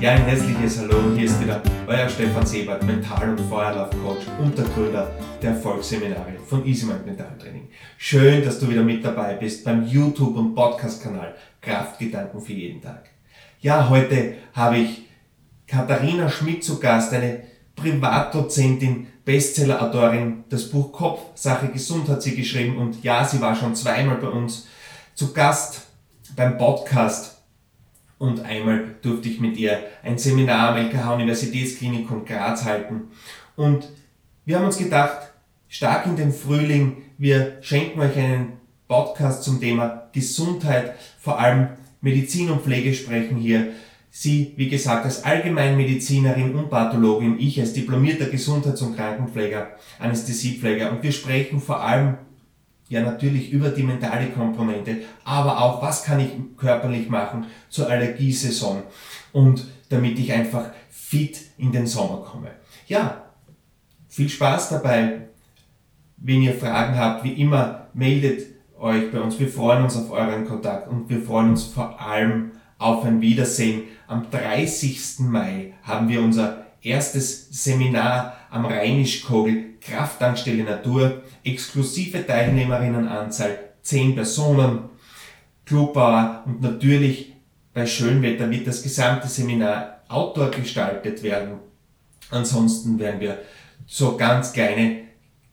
Ja, ein herzliches Hallo, hier ist wieder euer Stefan Sebert, Mental- und Feuerlauf-Coach und der Gründer der Erfolgsseminare von EasyMind Mentaltraining. Schön, dass du wieder mit dabei bist beim YouTube- und Podcast-Kanal Kraftgedanken für jeden Tag. Ja, heute habe ich Katharina Schmidt zu Gast, eine Privatdozentin, Bestseller-Autorin. Das Buch Kopf, Sache Gesund hat sie geschrieben und ja, sie war schon zweimal bei uns zu Gast beim Podcast und einmal durfte ich mit ihr ein Seminar am LKH Universitätsklinikum Graz halten. Und wir haben uns gedacht, stark in den Frühling, wir schenken euch einen Podcast zum Thema Gesundheit, vor allem Medizin und Pflege sprechen hier. Sie, wie gesagt, als Allgemeinmedizinerin und Pathologin, ich als diplomierter Gesundheits- und Krankenpfleger, Anästhesiepfleger und wir sprechen vor allem ja natürlich über die mentale Komponente, aber auch, was kann ich körperlich machen zur Allergiesaison und damit ich einfach fit in den Sommer komme. Ja, viel Spaß dabei. Wenn ihr Fragen habt, wie immer, meldet euch bei uns. Wir freuen uns auf euren Kontakt und wir freuen uns vor allem auf ein Wiedersehen. Am 30. Mai haben wir unser erstes Seminar am Rheinischkogel Krafttankstelle Natur, exklusive Teilnehmerinnenanzahl 10 Personen, Clubbauer und natürlich bei Schönwetter wird das gesamte Seminar outdoor gestaltet werden. Ansonsten werden wir so ganz kleine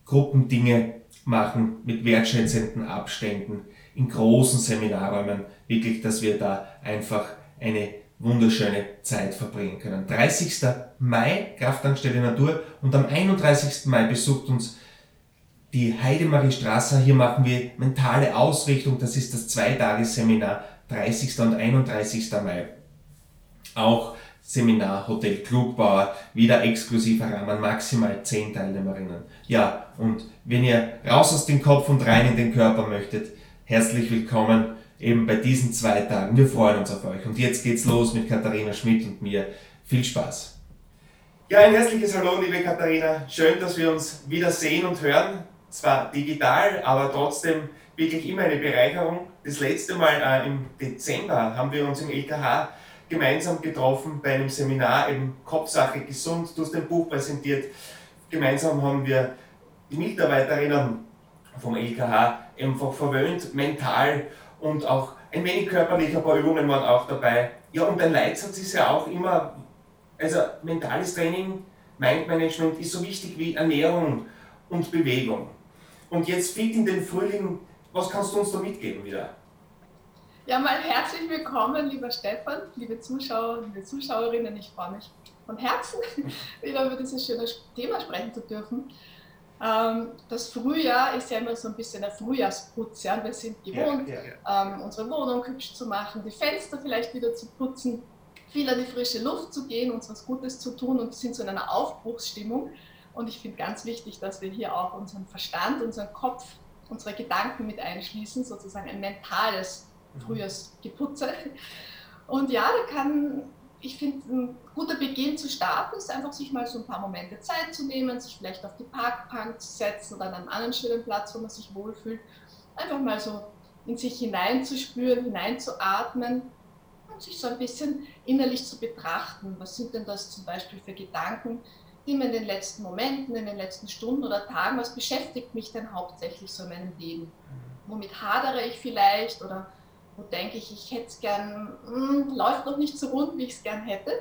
Gruppendinge machen mit wertschätzenden Abständen in großen Seminarräumen. Wirklich, dass wir da einfach eine wunderschöne Zeit verbringen können. 30. Mai, Krafttankstelle Natur und am 31. Mai besucht uns die Heidemarie Strasser. Hier machen wir mentale Ausrichtung. Das ist das Zweitagesseminar 30. und 31. Mai. Auch Seminar Hotel Klugbauer, wieder exklusiver Rahmen, maximal 10 Teilnehmerinnen. Ja, und wenn ihr raus aus dem Kopf und rein in den Körper möchtet, herzlich willkommen eben bei diesen zwei Tagen. Wir freuen uns auf euch. Und jetzt geht's los mit Katharina Schmidt und mir. Viel Spaß. Ja, ein herzliches Hallo, liebe Katharina. Schön, dass wir uns wieder sehen und hören. Zwar digital, aber trotzdem wirklich immer eine Bereicherung. Das letzte Mal äh, im Dezember haben wir uns im LKH gemeinsam getroffen bei einem Seminar, eben Kopfsache gesund. Du hast ein Buch präsentiert. Gemeinsam haben wir die Mitarbeiterinnen vom LKH einfach verwöhnt, mental und auch ein wenig körperlich, ein paar Übungen waren auch dabei. Ja, und ein Leitsatz ist ja auch immer, also mentales Training, Mindmanagement ist so wichtig wie Ernährung und Bewegung. Und jetzt fit in den Frühling, was kannst du uns da mitgeben wieder? Ja, mal herzlich willkommen, lieber Stefan, liebe Zuschauer, liebe Zuschauerinnen. Ich freue mich von Herzen, wieder über dieses schöne Thema sprechen zu dürfen. Ähm, das Frühjahr ist ja immer so ein bisschen der Frühjahrsputz. Ja? Wir sind gewohnt, ja, ja, ja. Ähm, unsere Wohnung hübsch zu machen, die Fenster vielleicht wieder zu putzen, viel an die frische Luft zu gehen, uns was Gutes zu tun und sind so in einer Aufbruchsstimmung. Und ich finde ganz wichtig, dass wir hier auch unseren Verstand, unseren Kopf, unsere Gedanken mit einschließen, sozusagen ein mentales mhm. Frühjahrsgeputze. Und ja, da kann ich finde, ein guter Beginn zu starten ist einfach, sich mal so ein paar Momente Zeit zu nehmen, sich vielleicht auf die Parkbank zu setzen oder an einem anderen schönen Platz, wo man sich wohlfühlt. Einfach mal so in sich hineinzuspüren, hineinzuatmen und sich so ein bisschen innerlich zu betrachten. Was sind denn das zum Beispiel für Gedanken, die mir in den letzten Momenten, in den letzten Stunden oder Tagen, was beschäftigt mich denn hauptsächlich so in meinem Leben? Mhm. Womit hadere ich vielleicht oder wo denke ich, ich hätte es gern, mh, hm, läuft noch nicht so rund, wie ich es gern hätte.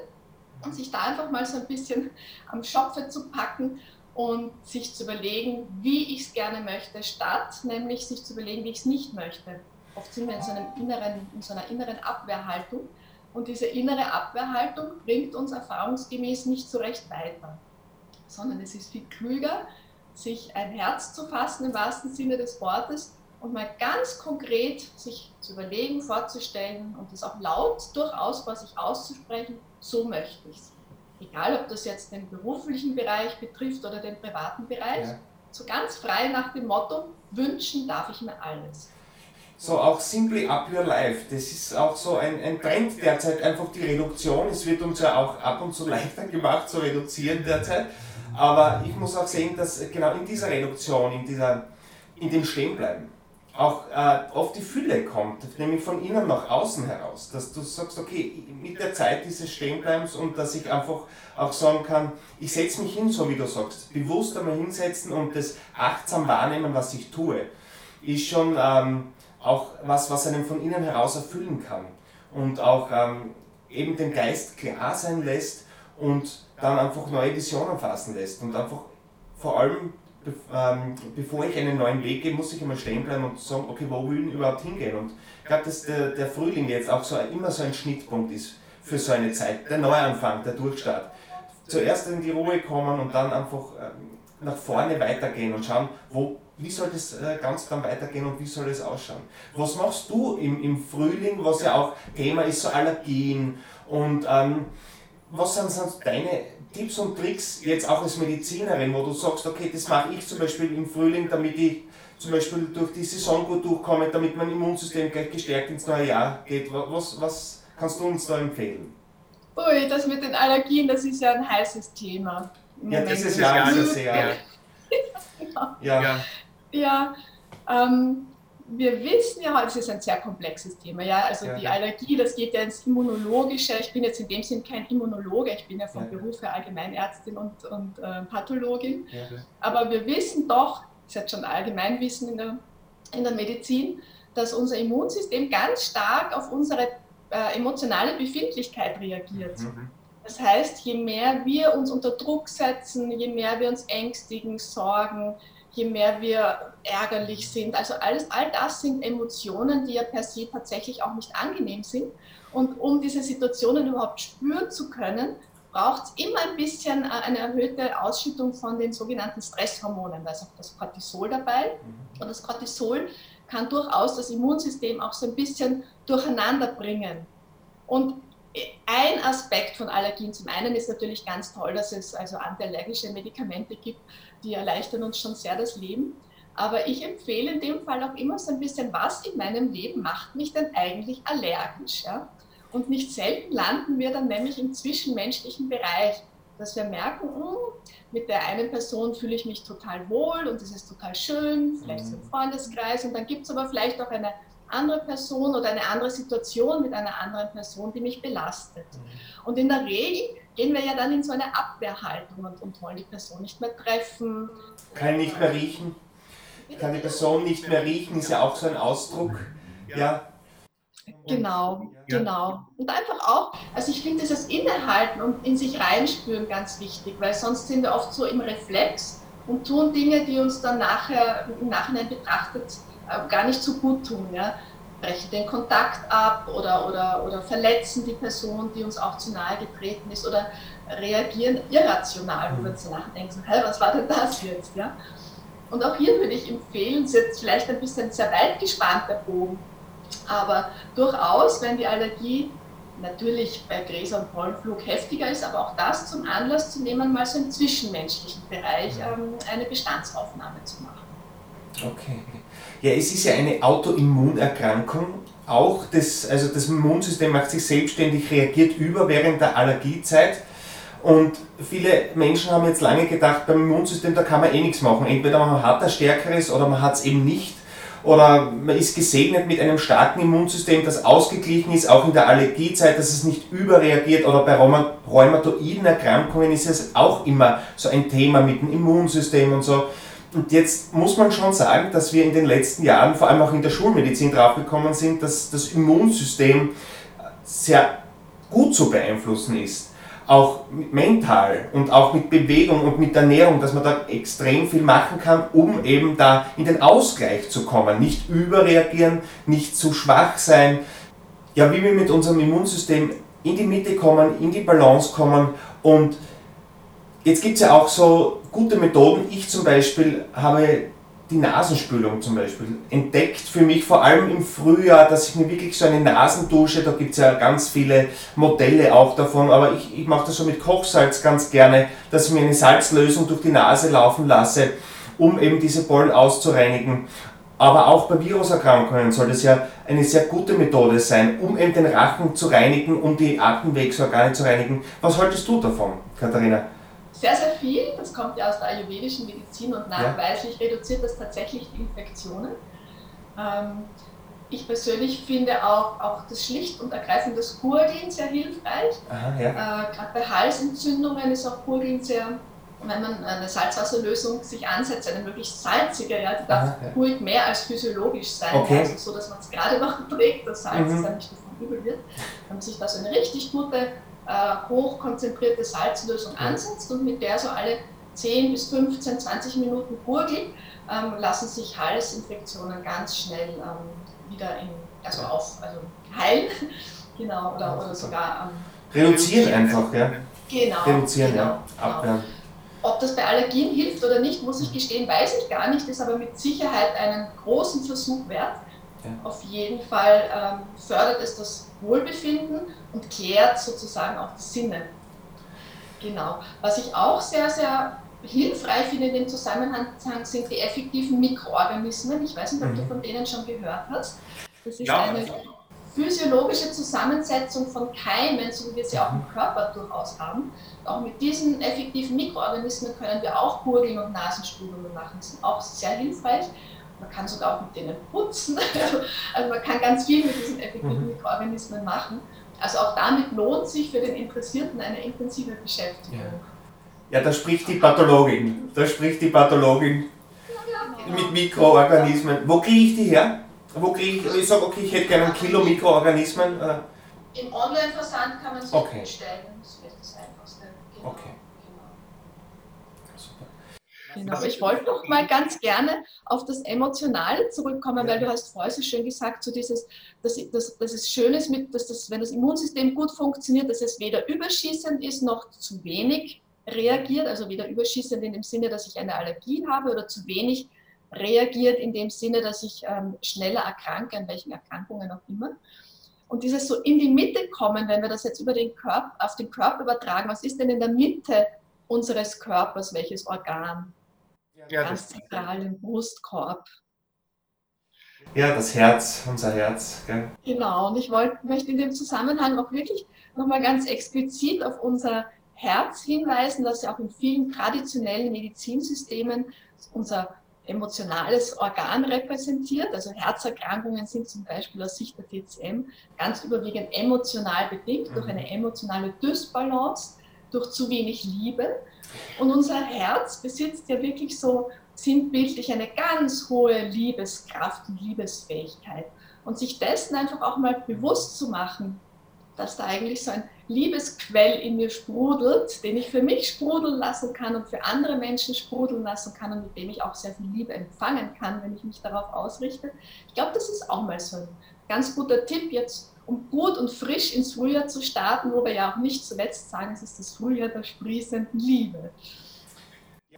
Und sich da einfach mal so ein bisschen am Schopfe zu packen und sich zu überlegen, wie ich es gerne möchte, statt nämlich sich zu überlegen, wie ich es nicht möchte. Oft sind wir in so, einem inneren, in so einer inneren Abwehrhaltung und diese innere Abwehrhaltung bringt uns erfahrungsgemäß nicht so recht weiter, sondern es ist viel klüger, sich ein Herz zu fassen im wahrsten Sinne des Wortes und mal ganz konkret sich zu überlegen, vorzustellen und das auch laut durchaus vor sich auszusprechen, so möchte ich es. Egal, ob das jetzt den beruflichen Bereich betrifft oder den privaten Bereich, ja. so ganz frei nach dem Motto, wünschen darf ich mir alles. So auch Simply Up Your Life, das ist auch so ein, ein Trend derzeit, einfach die Reduktion. Es wird uns ja auch ab und zu leichter gemacht zu reduzieren derzeit. Aber ich muss auch sehen, dass genau in dieser Reduktion, in, dieser, in dem Stehenbleiben, auch äh, oft die Fülle kommt, nämlich von innen nach außen heraus. Dass du sagst, okay, mit der Zeit dieses Stehenbleibens und dass ich einfach auch sagen kann, ich setze mich hin, so wie du sagst, bewusst einmal hinsetzen und das achtsam wahrnehmen, was ich tue, ist schon ähm, auch was, was einem von innen heraus erfüllen kann und auch ähm, eben den Geist klar sein lässt und dann einfach neue Visionen fassen lässt und einfach vor allem bevor ich einen neuen Weg gehe, muss ich immer stehen bleiben und sagen, okay, wo will ich überhaupt hingehen? Und ich glaube, dass der, der Frühling jetzt auch so immer so ein Schnittpunkt ist für so eine Zeit, der Neuanfang, der Durchstart. Zuerst in die Ruhe kommen und dann einfach ähm, nach vorne weitergehen und schauen, wo, wie soll das äh, Ganze dann weitergehen und wie soll das ausschauen. Was machst du im, im Frühling, was ja auch Thema ist, so Allergien und ähm, was sind, sind deine Tipps und Tricks jetzt auch als Medizinerin, wo du sagst, okay, das mache ich zum Beispiel im Frühling, damit ich zum Beispiel durch die Saison gut durchkomme, damit mein Immunsystem gleich gestärkt ins neue Jahr geht. Was, was kannst du uns da empfehlen? Ui, das mit den Allergien, das ist ja ein heißes Thema. Ja, dieses Jahr ist es sehr. ja. ja. ja ähm, wir wissen ja heute, es ist ein sehr komplexes Thema. Ja? Also ja, die Allergie, das geht ja ins Immunologische. Ich bin jetzt in dem Sinn kein Immunologe, ich bin ja vom ja. Beruf her Allgemeinärztin und, und äh, Pathologin. Ja, Aber wir wissen doch, das ist jetzt schon Allgemeinwissen in der, in der Medizin, dass unser Immunsystem ganz stark auf unsere äh, emotionale Befindlichkeit reagiert. Mhm. Das heißt, je mehr wir uns unter Druck setzen, je mehr wir uns ängstigen, sorgen, je mehr wir ärgerlich sind. Also alles, all das sind Emotionen, die ja per se tatsächlich auch nicht angenehm sind. Und um diese Situationen überhaupt spüren zu können, braucht es immer ein bisschen äh, eine erhöhte Ausschüttung von den sogenannten Stresshormonen. Da ist auch das Cortisol dabei. Mhm. Und das Cortisol kann durchaus das Immunsystem auch so ein bisschen durcheinander bringen. Und ein Aspekt von Allergien zum einen ist natürlich ganz toll, dass es also antiallergische Medikamente gibt, die erleichtern uns schon sehr das Leben. Aber ich empfehle in dem Fall auch immer so ein bisschen, was in meinem Leben macht mich denn eigentlich allergisch. Ja? Und nicht selten landen wir dann nämlich im zwischenmenschlichen Bereich, dass wir merken, hm, mit der einen Person fühle ich mich total wohl und es ist total schön, vielleicht so im mhm. Freundeskreis. Und dann gibt es aber vielleicht auch eine andere Person oder eine andere Situation mit einer anderen Person, die mich belastet. Mhm. Und in der Regel gehen wir ja dann in so eine Abwehrhaltung und, und wollen die Person nicht mehr treffen. Kann nicht mehr riechen. Kann die Person nicht mehr riechen, ist ja auch so ein Ausdruck. Ja. Genau, genau. Und einfach auch, also ich finde dieses Innehalten und in sich reinspüren ganz wichtig, weil sonst sind wir oft so im Reflex und tun Dinge, die uns dann nachher im Nachhinein betrachtet gar nicht so gut tun. Ja? brechen den Kontakt ab oder, oder, oder verletzen die Person, die uns auch zu nahe getreten ist oder reagieren irrational, wo wir uns danach denken, hey, was war denn das jetzt? Ja? Und auch hier würde ich empfehlen, es ist jetzt vielleicht ein bisschen sehr weit gespannt, der Bogen, aber durchaus, wenn die Allergie natürlich bei Gräser- und Pollenflug heftiger ist, aber auch das zum Anlass zu nehmen, mal so im zwischenmenschlichen Bereich ähm, eine Bestandsaufnahme zu machen. Okay. Ja, es ist ja eine Autoimmunerkrankung. Auch das, also das Immunsystem macht sich selbstständig, reagiert über während der Allergiezeit. Und viele Menschen haben jetzt lange gedacht, beim Immunsystem, da kann man eh nichts machen. Entweder man hat ein stärkeres oder man hat es eben nicht. Oder man ist gesegnet mit einem starken Immunsystem, das ausgeglichen ist, auch in der Allergiezeit, dass es nicht überreagiert. Oder bei rheumatoiden Erkrankungen ist es auch immer so ein Thema mit dem Immunsystem und so. Und jetzt muss man schon sagen, dass wir in den letzten Jahren, vor allem auch in der Schulmedizin, draufgekommen sind, dass das Immunsystem sehr gut zu beeinflussen ist. Auch mental und auch mit Bewegung und mit Ernährung, dass man da extrem viel machen kann, um eben da in den Ausgleich zu kommen. Nicht überreagieren, nicht zu schwach sein. Ja, wie wir mit unserem Immunsystem in die Mitte kommen, in die Balance kommen und Jetzt gibt es ja auch so gute Methoden. Ich zum Beispiel habe die Nasenspülung zum Beispiel entdeckt für mich vor allem im Frühjahr, dass ich mir wirklich so eine Nasendusche, da gibt es ja ganz viele Modelle auch davon, aber ich, ich mache das so mit Kochsalz ganz gerne, dass ich mir eine Salzlösung durch die Nase laufen lasse, um eben diese Pollen auszureinigen. Aber auch bei Viruserkrankungen soll das ja eine sehr gute Methode sein, um eben den Rachen zu reinigen, um die Atemwegsorgane zu reinigen. Was haltest du davon, Katharina? Sehr, sehr viel. Das kommt ja aus der ayurvedischen Medizin und nachweislich ja. reduziert das tatsächlich die Infektionen. Ähm, ich persönlich finde auch, auch das schlicht und ergreifend das Gurgeln sehr hilfreich. Aha, ja. äh, Gerade bei Halsentzündungen ist auch Gurgeln sehr, wenn man eine Salzwasserlösung sich ansetzt, eine möglichst salzige, ja, die darf ja. ruhig mehr als physiologisch sein, okay. also so, dass man es gerade noch trägt, das Salz mhm. dann nicht davon übel wird. Wenn man sich da so eine richtig gute, äh, hochkonzentrierte Salzlösung ansetzt und mit der so alle 10 bis 15, 20 Minuten gurgelt, ähm, lassen sich Halsinfektionen ganz schnell ähm, wieder in, also auf, also heilen, genau, oder, oder sogar ähm, reduzieren einfach, ja. Genau. Reduzieren, genau, ja. Abwehren. Genau. Ob das bei Allergien hilft oder nicht, muss ich gestehen, weiß ich gar nicht, ist aber mit Sicherheit einen großen Versuch wert. Ja. Auf jeden Fall ähm, fördert es das Wohlbefinden und klärt sozusagen auch die Sinne. Genau. Was ich auch sehr, sehr hilfreich finde in dem Zusammenhang sind die effektiven Mikroorganismen. Ich weiß nicht, ob mhm. du von denen schon gehört hast. Das ist ja, eine physiologische Zusammensetzung von Keimen, so wie wir sie auch im Körper durchaus haben. Auch mit diesen effektiven Mikroorganismen können wir auch Gurgeln und Nasenspülungen machen. Das ist auch sehr hilfreich. Man kann sogar auch mit denen putzen. Also man kann ganz viel mit diesen effektiven mhm. Mikroorganismen machen. Also auch damit lohnt sich für den Interessierten eine intensive Beschäftigung. Ja. Ja, da spricht die Pathologin. Da spricht die Pathologin mit Mikroorganismen. Wo kriege ich die her? Wo kriege ich, ich sage, okay, ich hätte gerne ein Kilo Mikroorganismen. Im Online-Versand kann man sie okay. bestellen. Das wird das Einfachste. Genau. Okay. Genau. Aber ich wollte noch mal ganz gerne auf das Emotionale zurückkommen, ja. weil du hast vorher so schön gesagt, so dieses, dass, dass, dass es schön ist, mit, dass das, wenn das Immunsystem gut funktioniert, dass es weder überschießend ist noch zu wenig reagiert, also weder überschießend in dem Sinne, dass ich eine Allergie habe oder zu wenig reagiert in dem Sinne, dass ich ähm, schneller erkranke, an welchen Erkrankungen auch immer. Und dieses so in die Mitte kommen, wenn wir das jetzt über den Körper, auf den Körper übertragen, was ist denn in der Mitte unseres Körpers, welches Organ? Ja, Ganz zentral im Brustkorb. Ja, das Herz, unser Herz. Gell? Genau, und ich wollt, möchte in dem Zusammenhang auch wirklich nochmal ganz explizit auf unser Herz hinweisen, das ja auch in vielen traditionellen Medizinsystemen unser emotionales Organ repräsentiert. Also Herzerkrankungen sind zum Beispiel aus Sicht der TCM ganz überwiegend emotional bedingt, durch eine emotionale Dysbalance, durch zu wenig Liebe. Und unser Herz besitzt ja wirklich so sinnbildlich eine ganz hohe Liebeskraft und Liebesfähigkeit. Und sich dessen einfach auch mal bewusst zu machen, dass da eigentlich so ein Liebesquell in mir sprudelt, den ich für mich sprudeln lassen kann und für andere Menschen sprudeln lassen kann und mit dem ich auch sehr viel Liebe empfangen kann, wenn ich mich darauf ausrichte. Ich glaube, das ist auch mal so ein ganz guter Tipp jetzt, um gut und frisch ins Frühjahr zu starten, wo wir ja auch nicht zuletzt sagen, es ist das Frühjahr der sprießenden Liebe.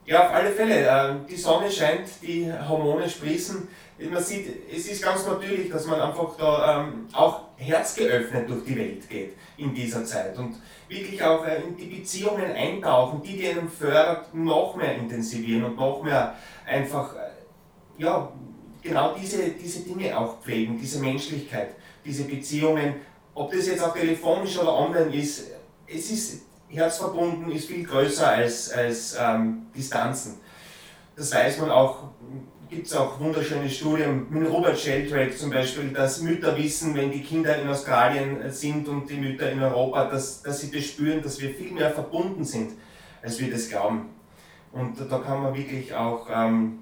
Ja, auf alle Fälle. Ähm, die Sonne scheint, die Hormone sprießen man sieht, es ist ganz natürlich, dass man einfach da ähm, auch herzgeöffnet durch die Welt geht in dieser Zeit und wirklich auch äh, in die Beziehungen eintauchen, die, die einen fördert, noch mehr intensivieren und noch mehr einfach, äh, ja, genau diese, diese Dinge auch pflegen, diese Menschlichkeit, diese Beziehungen, ob das jetzt auch telefonisch oder online ist, es ist herzverbunden, ist viel größer als, als ähm, Distanzen. Das weiß man auch gibt es auch wunderschöne Studien mit Robert Sheldrake zum Beispiel, dass Mütter wissen, wenn die Kinder in Australien sind und die Mütter in Europa, dass, dass sie das spüren, dass wir viel mehr verbunden sind, als wir das glauben. Und da kann man wirklich auch ähm,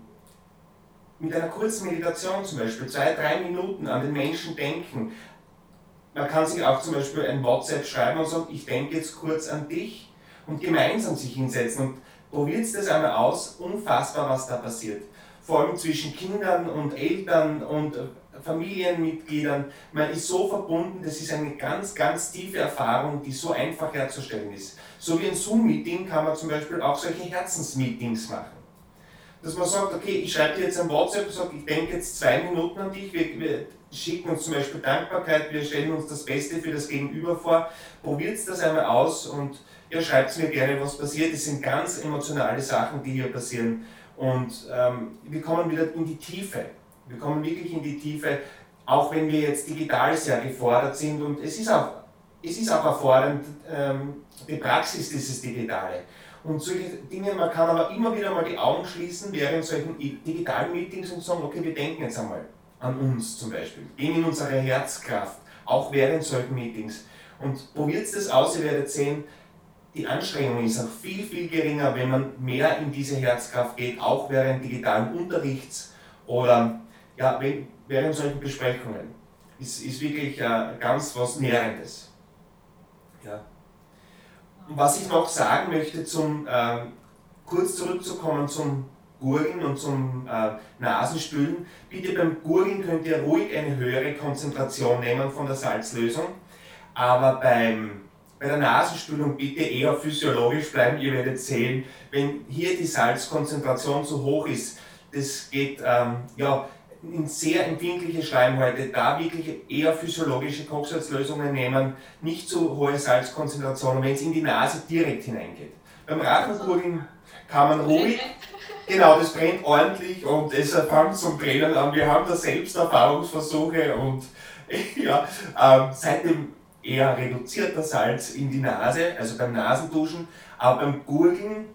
mit einer kurzen Meditation zum Beispiel, zwei, drei Minuten an den Menschen denken. Man kann sich auch zum Beispiel ein WhatsApp schreiben und sagen, ich denke jetzt kurz an dich und gemeinsam sich hinsetzen und probiert das einmal aus, unfassbar, was da passiert vor allem zwischen Kindern und Eltern und Familienmitgliedern. Man ist so verbunden, das ist eine ganz, ganz tiefe Erfahrung, die so einfach herzustellen ist. So wie ein Zoom-Meeting kann man zum Beispiel auch solche Herzensmeetings machen. Dass man sagt, okay, ich schreibe dir jetzt ein WhatsApp sage, ich denke jetzt zwei Minuten an dich, wir, wir schicken uns zum Beispiel Dankbarkeit, wir stellen uns das Beste für das Gegenüber vor, probiert das einmal aus und ja, schreibt mir gerne, was passiert. Es sind ganz emotionale Sachen, die hier passieren. Und ähm, wir kommen wieder in die Tiefe. Wir kommen wirklich in die Tiefe, auch wenn wir jetzt digital sehr gefordert sind. Und es ist auch, es ist auch erfordernd, ähm, die Praxis dieses Digitale. Und solche Dinge, man kann aber immer wieder mal die Augen schließen während solchen digitalen Meetings und sagen, okay, wir denken jetzt einmal an uns zum Beispiel, gehen in unsere Herzkraft, auch während solchen Meetings. Und probiert das aus, ihr werdet sehen, die Anstrengung ist auch viel, viel geringer, wenn man mehr in diese Herzkraft geht, auch während digitalen Unterrichts oder ja, während solchen Besprechungen. Ist, ist wirklich äh, ganz was Nährendes. Ja. Was ich noch sagen möchte, zum, äh, kurz zurückzukommen zum Gurgeln und zum äh, Nasenspülen. Bitte beim Gurgeln könnt ihr ruhig eine höhere Konzentration nehmen von der Salzlösung, aber beim bei der Nasenspülung bitte eher physiologisch bleiben. Ihr werdet sehen, wenn hier die Salzkonzentration zu hoch ist, das geht ähm, ja, in sehr empfindliche Schleimhäute, da wirklich eher physiologische Kochsalzlösungen nehmen, nicht zu hohe Salzkonzentrationen, wenn es in die Nase direkt hineingeht. Beim Rachenkugeln kann man ruhig, genau, das brennt ordentlich und es fängt zum Brennen an. Wir haben da selbst Erfahrungsversuche und ja, ähm, seit dem eher reduzierter Salz in die Nase, also beim Nasenduschen. Aber beim Gurgeln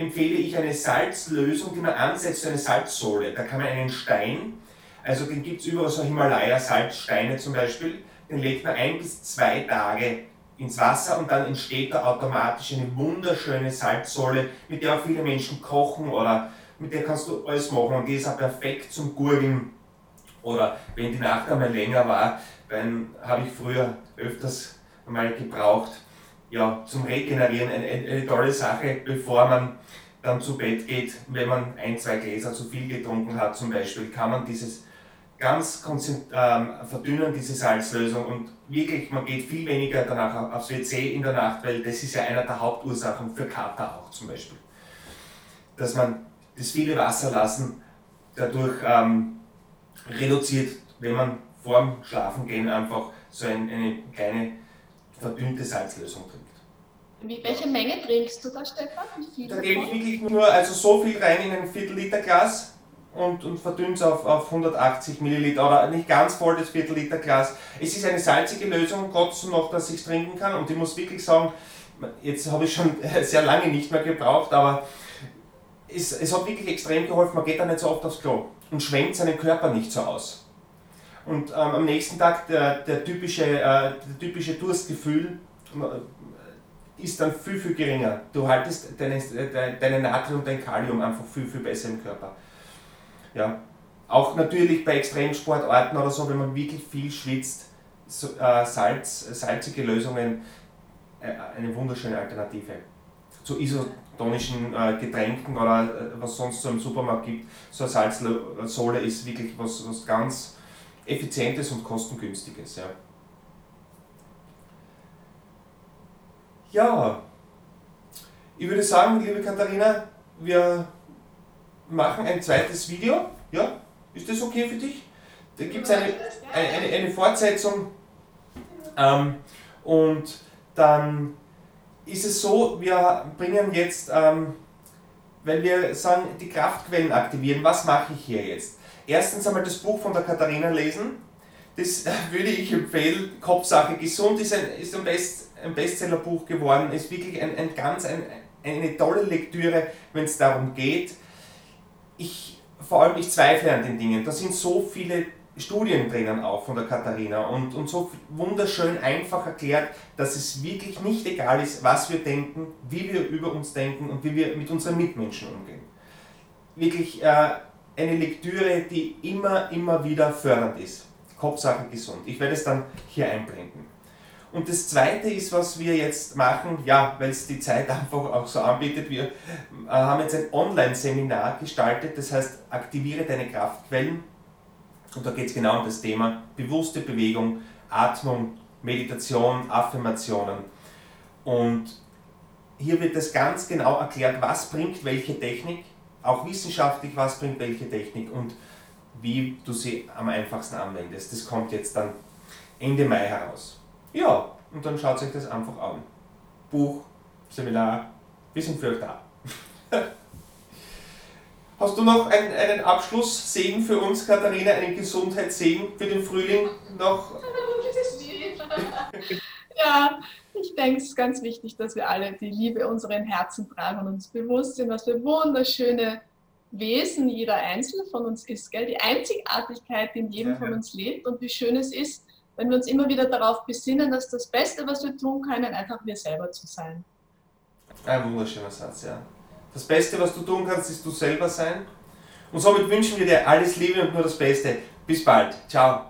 empfehle ich eine Salzlösung, die man ansetzt, eine Salzsohle. Da kann man einen Stein, also den gibt es überall so Himalaya-Salzsteine zum Beispiel, den legt man ein bis zwei Tage ins Wasser und dann entsteht da automatisch eine wunderschöne Salzsäule, mit der auch viele Menschen kochen oder mit der kannst du alles machen und die ist auch perfekt zum Gurgeln. Oder wenn die Nacht einmal länger war, dann habe ich früher öfters mal gebraucht, ja, zum Regenerieren eine, eine tolle Sache, bevor man dann zu Bett geht, wenn man ein, zwei Gläser zu viel getrunken hat zum Beispiel, kann man dieses ganz ähm, verdünnen, diese Salzlösung und wirklich, man geht viel weniger danach aufs WC in der Nacht, weil das ist ja einer der Hauptursachen für Kater auch zum Beispiel. Dass man das viele Wasser lassen dadurch ähm, reduziert, wenn man vorm Schlafengehen einfach so ein, eine kleine verdünnte Salzlösung trinkt. Wie, welche Menge trinkst du da, Stefan? da gebe ich wirklich nur also so viel rein in ein Viertel Liter Glas und, und verdünnt es auf, auf 180 Milliliter oder nicht ganz voll das Viertel Liter Glas. Es ist eine salzige Lösung, trotzdem noch, dass ich es trinken kann und ich muss wirklich sagen, jetzt habe ich schon sehr lange nicht mehr gebraucht, aber es, es hat wirklich extrem geholfen, man geht da nicht so oft aufs Klo und schwenkt seinen Körper nicht so aus. Und ähm, am nächsten Tag der, der, typische, äh, der typische Durstgefühl äh, ist dann viel, viel geringer. Du haltest deine, deine Natrium und dein Kalium einfach viel, viel besser im Körper. Ja. Auch natürlich bei Extremsportarten oder so, wenn man wirklich viel schwitzt, so, äh, Salz, salzige Lösungen äh, eine wunderschöne Alternative. Zu isotonischen äh, Getränken oder äh, was sonst so im Supermarkt gibt. So eine Salzsohle ist wirklich was, was ganz effizientes und kostengünstiges. Ja. ja, ich würde sagen, liebe Katharina, wir machen ein zweites Video. Ja, ist das okay für dich? Da gibt es eine, eine, eine, Fortsetzung ähm, und dann ist es so, wir bringen jetzt, ähm, weil wir sagen, die Kraftquellen aktivieren, was mache ich hier jetzt? Erstens einmal das Buch von der Katharina lesen. Das würde ich empfehlen. Kopfsache gesund ist ein, ist ein, Best, ein Bestsellerbuch geworden. Ist wirklich ein, ein ganz ein, eine tolle Lektüre, wenn es darum geht. Ich, vor allem, ich zweifle an den Dingen. Da sind so viele Studien drinnen auch von der Katharina und, und so wunderschön einfach erklärt, dass es wirklich nicht egal ist, was wir denken, wie wir über uns denken und wie wir mit unseren Mitmenschen umgehen. Wirklich äh, eine Lektüre, die immer, immer wieder fördernd ist. Kopfsache gesund. Ich werde es dann hier einblenden. Und das zweite ist, was wir jetzt machen, ja, weil es die Zeit einfach auch so anbietet, wir äh, haben jetzt ein Online-Seminar gestaltet, das heißt, aktiviere deine Kraftquellen. Und da geht es genau um das Thema bewusste Bewegung, Atmung, Meditation, Affirmationen. Und hier wird das ganz genau erklärt, was bringt welche Technik, auch wissenschaftlich, was bringt welche Technik und wie du sie am einfachsten anwendest. Das kommt jetzt dann Ende Mai heraus. Ja, und dann schaut euch das einfach an. Buch, Seminar, wir sind für euch da. Hast du noch einen, einen Abschlusssegen für uns, Katharina, einen Gesundheitssegen für den Frühling noch? ja, denke, es ist ganz wichtig, dass wir alle die Liebe unseren Herzen tragen und uns bewusst sind, was für wunderschöne Wesen jeder Einzelne von uns ist, gell? die Einzigartigkeit, die in jedem ja, von uns lebt und wie schön es ist, wenn wir uns immer wieder darauf besinnen, dass das Beste, was wir tun können, einfach wir selber zu sein. Ein wunderschöner Satz, ja. Das Beste, was du tun kannst, ist du selber sein. Und somit wünschen wir dir alles Liebe und nur das Beste. Bis bald. Ciao.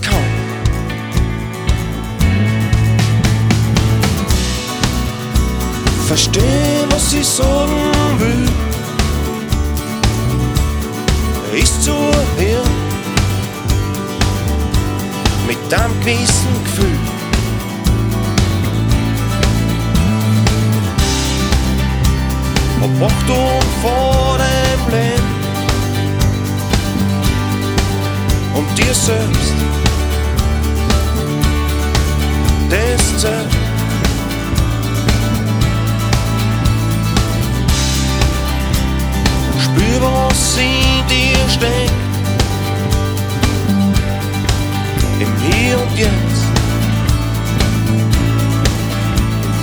kann. Verstehen, was ich sagen will, ist zu hören mit einem gewissen Gefühl. Hab Achtung vor und dir selbst. Deste. Spür, was in dir steckt. Im Hier und Jetzt.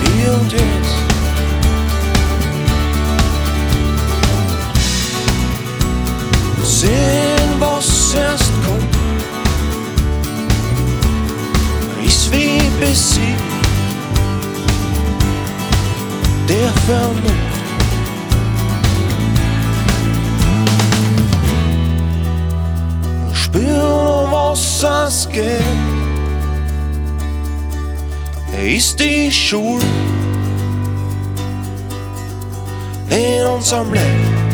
Im Hier und Jetzt. Sehen, der Vernunft. Spür, was es geht, ist die Schuld in unserem Leben.